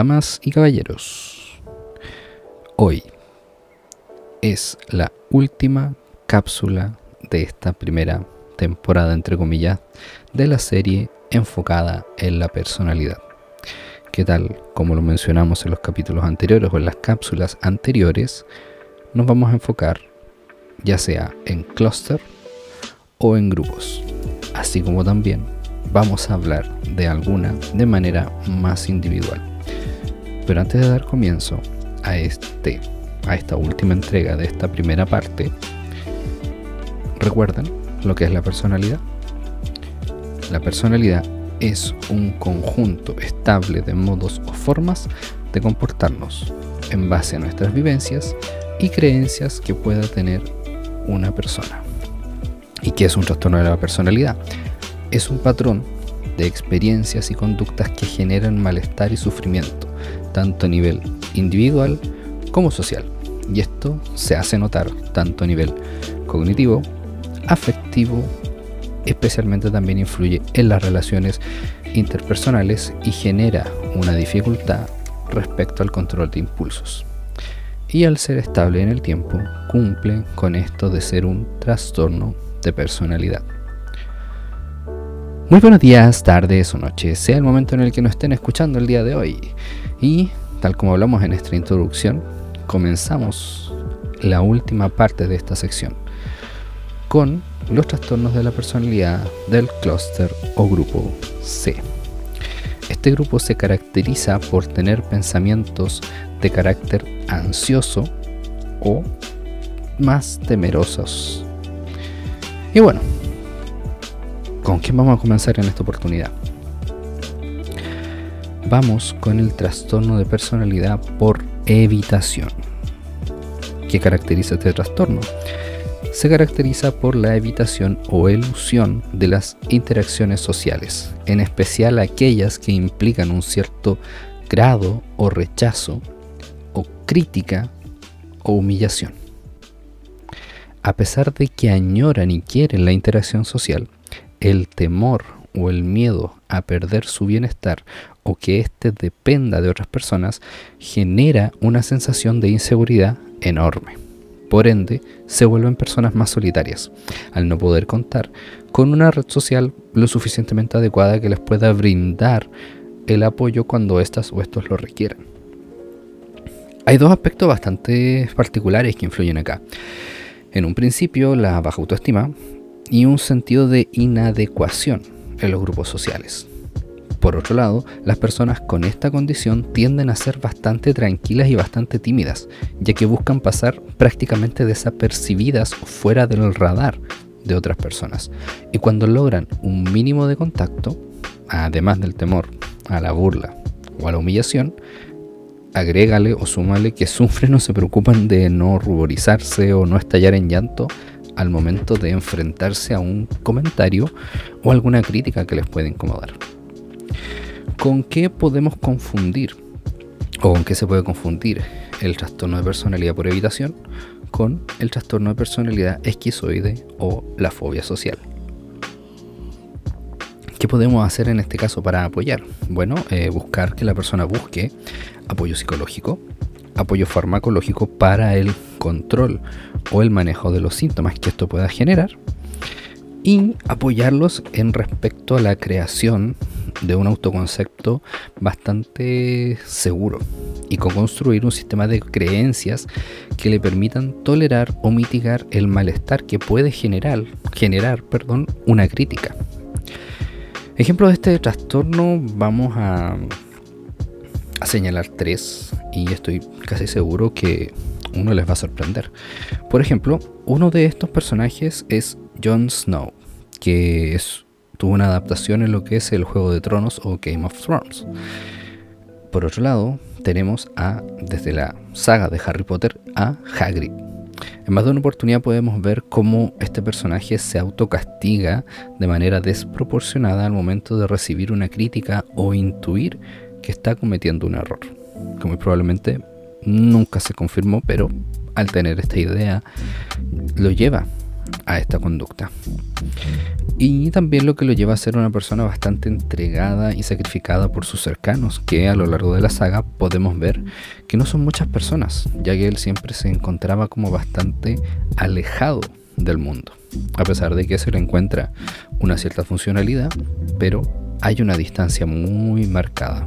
Damas y caballeros, hoy es la última cápsula de esta primera temporada, entre comillas, de la serie enfocada en la personalidad. Que tal como lo mencionamos en los capítulos anteriores o en las cápsulas anteriores, nos vamos a enfocar ya sea en clúster o en grupos, así como también vamos a hablar de alguna de manera más individual. Pero antes de dar comienzo a este a esta última entrega de esta primera parte, ¿recuerdan lo que es la personalidad? La personalidad es un conjunto estable de modos o formas de comportarnos en base a nuestras vivencias y creencias que pueda tener una persona. ¿Y qué es un trastorno de la personalidad? Es un patrón de experiencias y conductas que generan malestar y sufrimiento, tanto a nivel individual como social. Y esto se hace notar tanto a nivel cognitivo, afectivo, especialmente también influye en las relaciones interpersonales y genera una dificultad respecto al control de impulsos. Y al ser estable en el tiempo, cumple con esto de ser un trastorno de personalidad. Muy buenos días, tardes o noches, sea el momento en el que nos estén escuchando el día de hoy. Y tal como hablamos en esta introducción, comenzamos la última parte de esta sección con los trastornos de la personalidad del clúster o grupo C. Este grupo se caracteriza por tener pensamientos de carácter ansioso o más temerosos. Y bueno, ¿con quién vamos a comenzar en esta oportunidad? Vamos con el trastorno de personalidad por evitación. ¿Qué caracteriza este trastorno? Se caracteriza por la evitación o elusión de las interacciones sociales, en especial aquellas que implican un cierto grado o rechazo o crítica o humillación. A pesar de que añoran y quieren la interacción social, el temor o el miedo a perder su bienestar o que éste dependa de otras personas genera una sensación de inseguridad enorme. Por ende, se vuelven personas más solitarias, al no poder contar con una red social lo suficientemente adecuada que les pueda brindar el apoyo cuando éstas o estos lo requieran. Hay dos aspectos bastante particulares que influyen acá. En un principio, la baja autoestima y un sentido de inadecuación en los grupos sociales. Por otro lado, las personas con esta condición tienden a ser bastante tranquilas y bastante tímidas, ya que buscan pasar prácticamente desapercibidas fuera del radar de otras personas. Y cuando logran un mínimo de contacto, además del temor a la burla o a la humillación, agrégale o súmale que sufren o se preocupan de no ruborizarse o no estallar en llanto al momento de enfrentarse a un comentario o alguna crítica que les puede incomodar. ¿Con qué podemos confundir o con qué se puede confundir el trastorno de personalidad por evitación con el trastorno de personalidad esquizoide o la fobia social? ¿Qué podemos hacer en este caso para apoyar? Bueno, eh, buscar que la persona busque apoyo psicológico, apoyo farmacológico para el control o el manejo de los síntomas que esto pueda generar y apoyarlos en respecto a la creación de un autoconcepto bastante seguro y con construir un sistema de creencias que le permitan tolerar o mitigar el malestar que puede generar, generar perdón, una crítica. Ejemplo de este trastorno vamos a, a señalar tres y estoy casi seguro que uno les va a sorprender. Por ejemplo, uno de estos personajes es Jon Snow, que es tuvo una adaptación en lo que es el Juego de Tronos o Game of Thrones. Por otro lado, tenemos a, desde la saga de Harry Potter, a Hagrid. En más de una oportunidad podemos ver cómo este personaje se autocastiga de manera desproporcionada al momento de recibir una crítica o intuir que está cometiendo un error. Que muy probablemente nunca se confirmó, pero al tener esta idea lo lleva a esta conducta. Y también lo que lo lleva a ser una persona bastante entregada y sacrificada por sus cercanos, que a lo largo de la saga podemos ver que no son muchas personas, ya que él siempre se encontraba como bastante alejado del mundo, a pesar de que se le encuentra una cierta funcionalidad, pero hay una distancia muy marcada.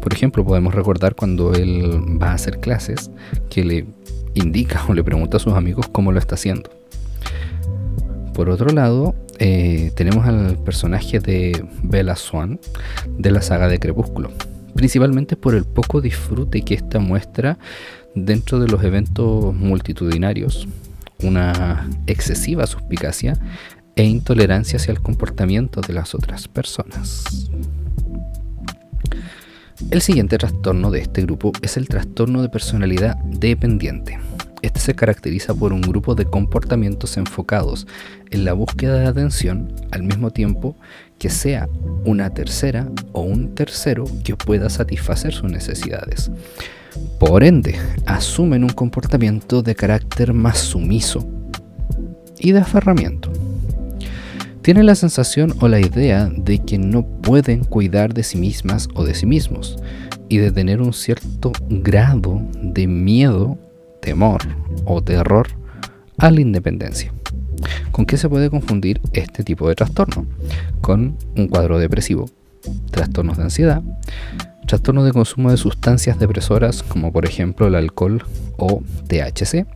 Por ejemplo, podemos recordar cuando él va a hacer clases que le indica o le pregunta a sus amigos cómo lo está haciendo. Por otro lado, eh, tenemos al personaje de Bella Swan de la saga de Crepúsculo, principalmente por el poco disfrute que esta muestra dentro de los eventos multitudinarios, una excesiva suspicacia e intolerancia hacia el comportamiento de las otras personas. El siguiente trastorno de este grupo es el trastorno de personalidad dependiente. Este se caracteriza por un grupo de comportamientos enfocados en la búsqueda de atención al mismo tiempo que sea una tercera o un tercero que pueda satisfacer sus necesidades. Por ende, asumen un comportamiento de carácter más sumiso y de aferramiento. Tienen la sensación o la idea de que no pueden cuidar de sí mismas o de sí mismos y de tener un cierto grado de miedo temor o terror a la independencia. ¿Con qué se puede confundir este tipo de trastorno? Con un cuadro depresivo, trastornos de ansiedad, trastorno de consumo de sustancias depresoras como por ejemplo el alcohol o THC,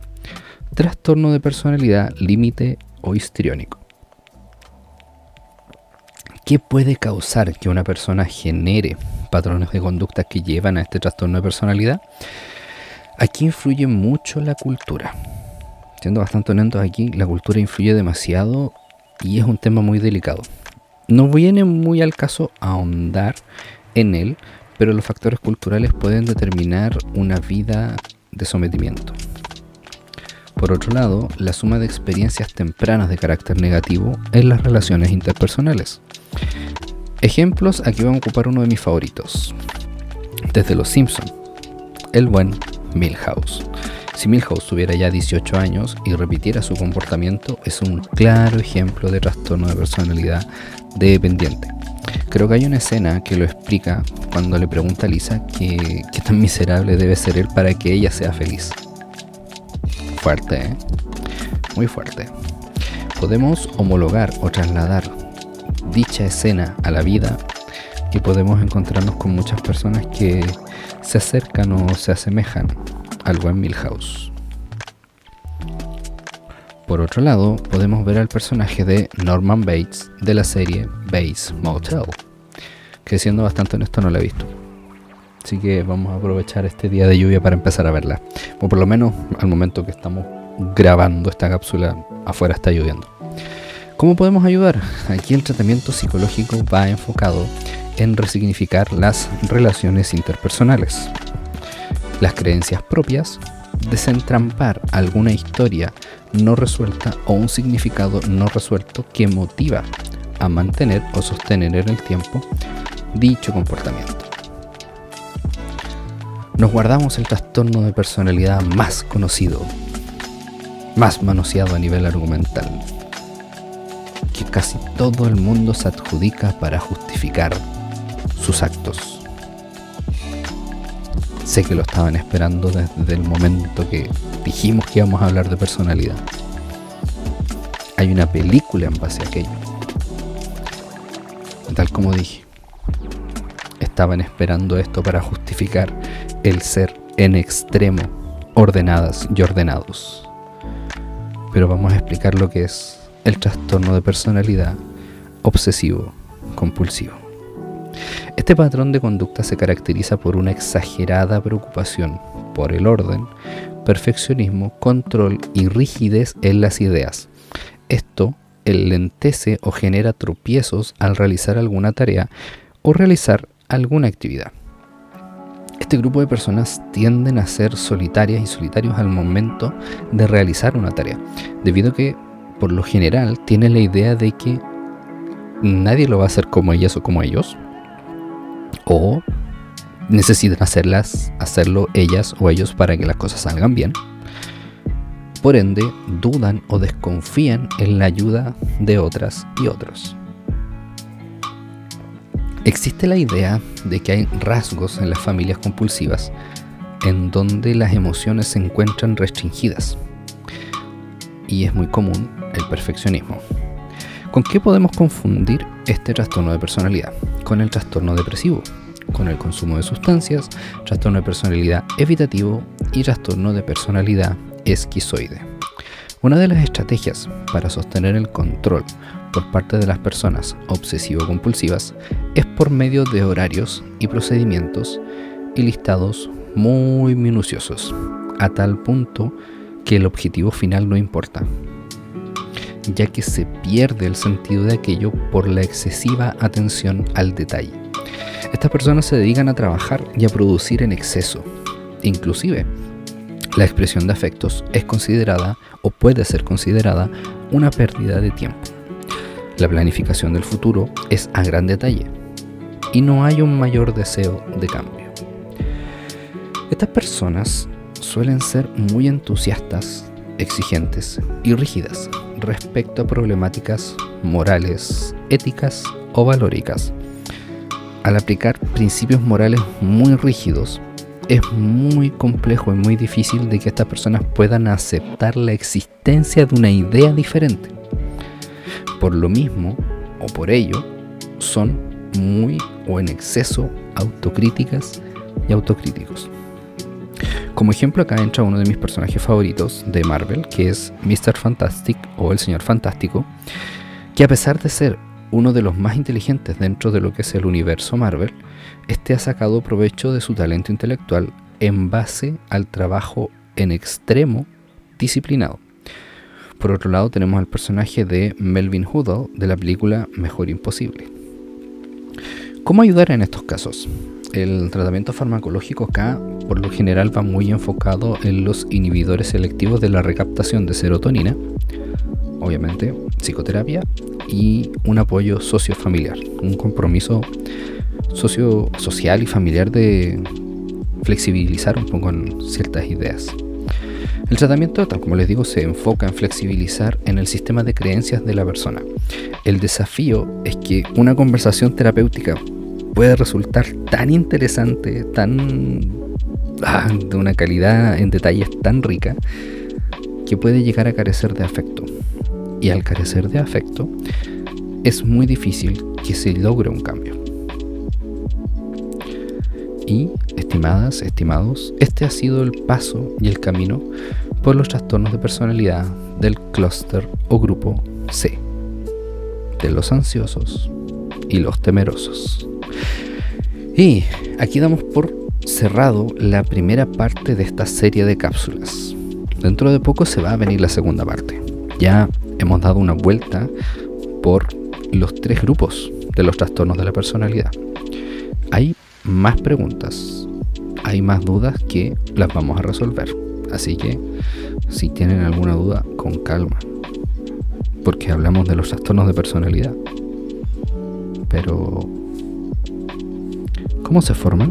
trastorno de personalidad límite o histriónico. ¿Qué puede causar que una persona genere patrones de conducta que llevan a este trastorno de personalidad? Aquí influye mucho la cultura. Siendo bastante honestos aquí, la cultura influye demasiado y es un tema muy delicado. No viene muy al caso ahondar en él, pero los factores culturales pueden determinar una vida de sometimiento. Por otro lado, la suma de experiencias tempranas de carácter negativo en las relaciones interpersonales. Ejemplos, aquí vamos a ocupar uno de mis favoritos. Desde Los Simpson, el buen Milhouse. Si Milhouse tuviera ya 18 años y repitiera su comportamiento, es un claro ejemplo de trastorno de personalidad dependiente. Creo que hay una escena que lo explica cuando le pregunta a Lisa qué tan miserable debe ser él para que ella sea feliz. Fuerte, ¿eh? Muy fuerte. Podemos homologar o trasladar dicha escena a la vida y podemos encontrarnos con muchas personas que se acercan o se asemejan al buen Milhouse. Por otro lado, podemos ver al personaje de Norman Bates de la serie Bates Motel, que siendo bastante honesto no la he visto. Así que vamos a aprovechar este día de lluvia para empezar a verla. O por lo menos al momento que estamos grabando esta cápsula, afuera está lloviendo. ¿Cómo podemos ayudar? Aquí el tratamiento psicológico va enfocado en resignificar las relaciones interpersonales, las creencias propias, desentrampar alguna historia no resuelta o un significado no resuelto que motiva a mantener o sostener en el tiempo dicho comportamiento. Nos guardamos el trastorno de personalidad más conocido, más manoseado a nivel argumental, casi todo el mundo se adjudica para justificar sus actos. Sé que lo estaban esperando desde el momento que dijimos que íbamos a hablar de personalidad. Hay una película en base a aquello. Tal como dije, estaban esperando esto para justificar el ser en extremo ordenadas y ordenados. Pero vamos a explicar lo que es el trastorno de personalidad obsesivo compulsivo. Este patrón de conducta se caracteriza por una exagerada preocupación por el orden, perfeccionismo, control y rigidez en las ideas. Esto lentece o genera tropiezos al realizar alguna tarea o realizar alguna actividad. Este grupo de personas tienden a ser solitarias y solitarios al momento de realizar una tarea, debido a que por lo general tienen la idea de que nadie lo va a hacer como ellas o como ellos, o necesitan hacerlas, hacerlo ellas o ellos para que las cosas salgan bien. por ende dudan o desconfían en la ayuda de otras y otros. Existe la idea de que hay rasgos en las familias compulsivas en donde las emociones se encuentran restringidas. Y es muy común el perfeccionismo. ¿Con qué podemos confundir este trastorno de personalidad? Con el trastorno depresivo, con el consumo de sustancias, trastorno de personalidad evitativo y trastorno de personalidad esquizoide. Una de las estrategias para sostener el control por parte de las personas obsesivo-compulsivas es por medio de horarios y procedimientos y listados muy minuciosos, a tal punto que el objetivo final no importa, ya que se pierde el sentido de aquello por la excesiva atención al detalle. Estas personas se dedican a trabajar y a producir en exceso. Inclusive, la expresión de afectos es considerada o puede ser considerada una pérdida de tiempo. La planificación del futuro es a gran detalle y no hay un mayor deseo de cambio. Estas personas suelen ser muy entusiastas, exigentes y rígidas respecto a problemáticas morales, éticas o valóricas. Al aplicar principios morales muy rígidos, es muy complejo y muy difícil de que estas personas puedan aceptar la existencia de una idea diferente. Por lo mismo, o por ello, son muy o en exceso autocríticas y autocríticos. Como ejemplo acá entra uno de mis personajes favoritos de Marvel, que es Mr. Fantastic o el Señor Fantástico, que a pesar de ser uno de los más inteligentes dentro de lo que es el universo Marvel, este ha sacado provecho de su talento intelectual en base al trabajo en extremo disciplinado. Por otro lado tenemos al personaje de Melvin Hoodle de la película Mejor Imposible. ¿Cómo ayudar en estos casos? El tratamiento farmacológico acá por lo general va muy enfocado en los inhibidores selectivos de la recaptación de serotonina, obviamente psicoterapia y un apoyo sociofamiliar, un compromiso socio social y familiar de flexibilizar un poco ciertas ideas. El tratamiento, tal como les digo, se enfoca en flexibilizar en el sistema de creencias de la persona. El desafío es que una conversación terapéutica puede resultar tan interesante, tan ah, de una calidad en detalles tan rica, que puede llegar a carecer de afecto. Y al carecer de afecto, es muy difícil que se logre un cambio. Y, estimadas, estimados, este ha sido el paso y el camino por los trastornos de personalidad del clúster o grupo C, de los ansiosos y los temerosos. Y aquí damos por cerrado la primera parte de esta serie de cápsulas. Dentro de poco se va a venir la segunda parte. Ya hemos dado una vuelta por los tres grupos de los trastornos de la personalidad. Hay más preguntas, hay más dudas que las vamos a resolver. Así que si tienen alguna duda, con calma. Porque hablamos de los trastornos de personalidad. Pero, ¿cómo se forman?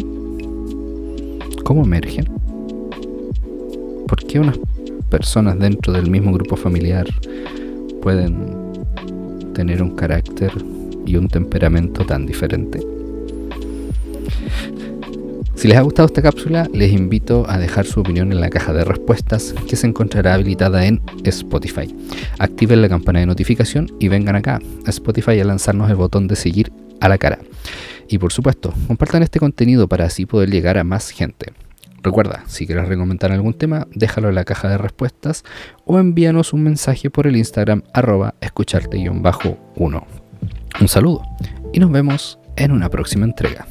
¿Cómo emergen? ¿Por qué unas personas dentro del mismo grupo familiar pueden tener un carácter y un temperamento tan diferente? Si les ha gustado esta cápsula, les invito a dejar su opinión en la caja de respuestas que se encontrará habilitada en Spotify. Activen la campana de notificación y vengan acá a Spotify a lanzarnos el botón de seguir a la cara. Y por supuesto, compartan este contenido para así poder llegar a más gente. Recuerda, si quieres recomendar algún tema, déjalo en la caja de respuestas o envíanos un mensaje por el Instagram arroba escucharte-1. Un saludo y nos vemos en una próxima entrega.